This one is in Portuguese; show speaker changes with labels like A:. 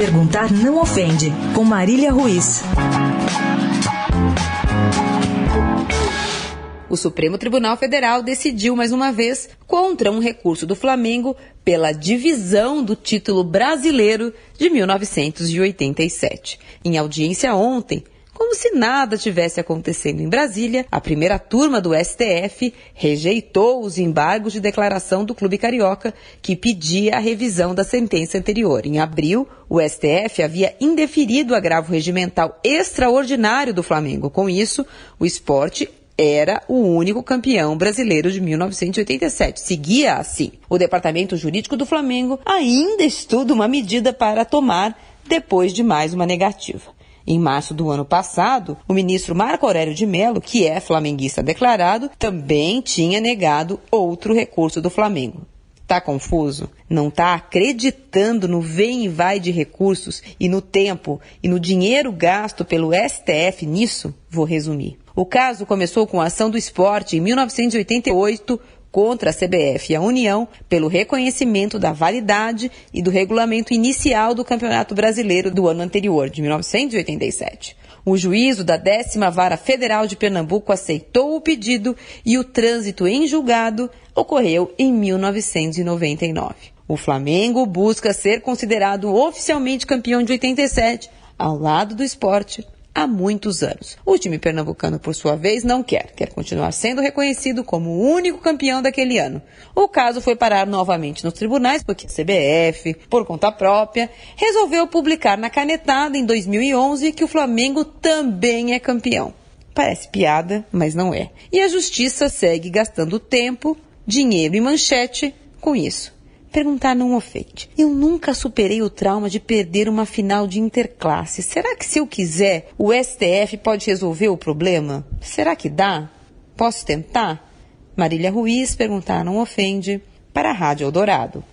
A: Perguntar não ofende, com Marília Ruiz.
B: O Supremo Tribunal Federal decidiu mais uma vez contra um recurso do Flamengo pela divisão do título brasileiro de 1987. Em audiência ontem, como se nada tivesse acontecendo em Brasília, a primeira turma do STF rejeitou os embargos de declaração do Clube Carioca, que pedia a revisão da sentença anterior. Em abril, o STF havia indeferido o agravo regimental extraordinário do Flamengo. Com isso, o esporte era o único campeão brasileiro de 1987. Seguia assim. O departamento jurídico do Flamengo ainda estuda uma medida para tomar depois de mais uma negativa. Em março do ano passado, o ministro Marco Aurélio de Mello, que é flamenguista declarado, também tinha negado outro recurso do Flamengo. Tá confuso? Não tá acreditando no vem e vai de recursos e no tempo e no dinheiro gasto pelo STF nisso? Vou resumir. O caso começou com a ação do esporte em 1988 contra a CBF e a União pelo reconhecimento da validade e do regulamento inicial do Campeonato Brasileiro do ano anterior, de 1987. O juízo da décima vara federal de Pernambuco aceitou o pedido e o trânsito em julgado ocorreu em 1999. O Flamengo busca ser considerado oficialmente campeão de 87, ao lado do esporte, há muitos anos. O time pernambucano, por sua vez, não quer, quer continuar sendo reconhecido como o único campeão daquele ano. O caso foi parar novamente nos tribunais porque a CBF, por conta própria, resolveu publicar na canetada em 2011 que o Flamengo também é campeão. Parece piada, mas não é. E a justiça segue gastando tempo, dinheiro e manchete com isso. Perguntar não ofende. Eu nunca superei o trauma de perder uma final de interclasse. Será que se eu quiser, o STF pode resolver o problema? Será que dá? Posso tentar? Marília Ruiz, perguntar não ofende, para a Rádio Eldorado.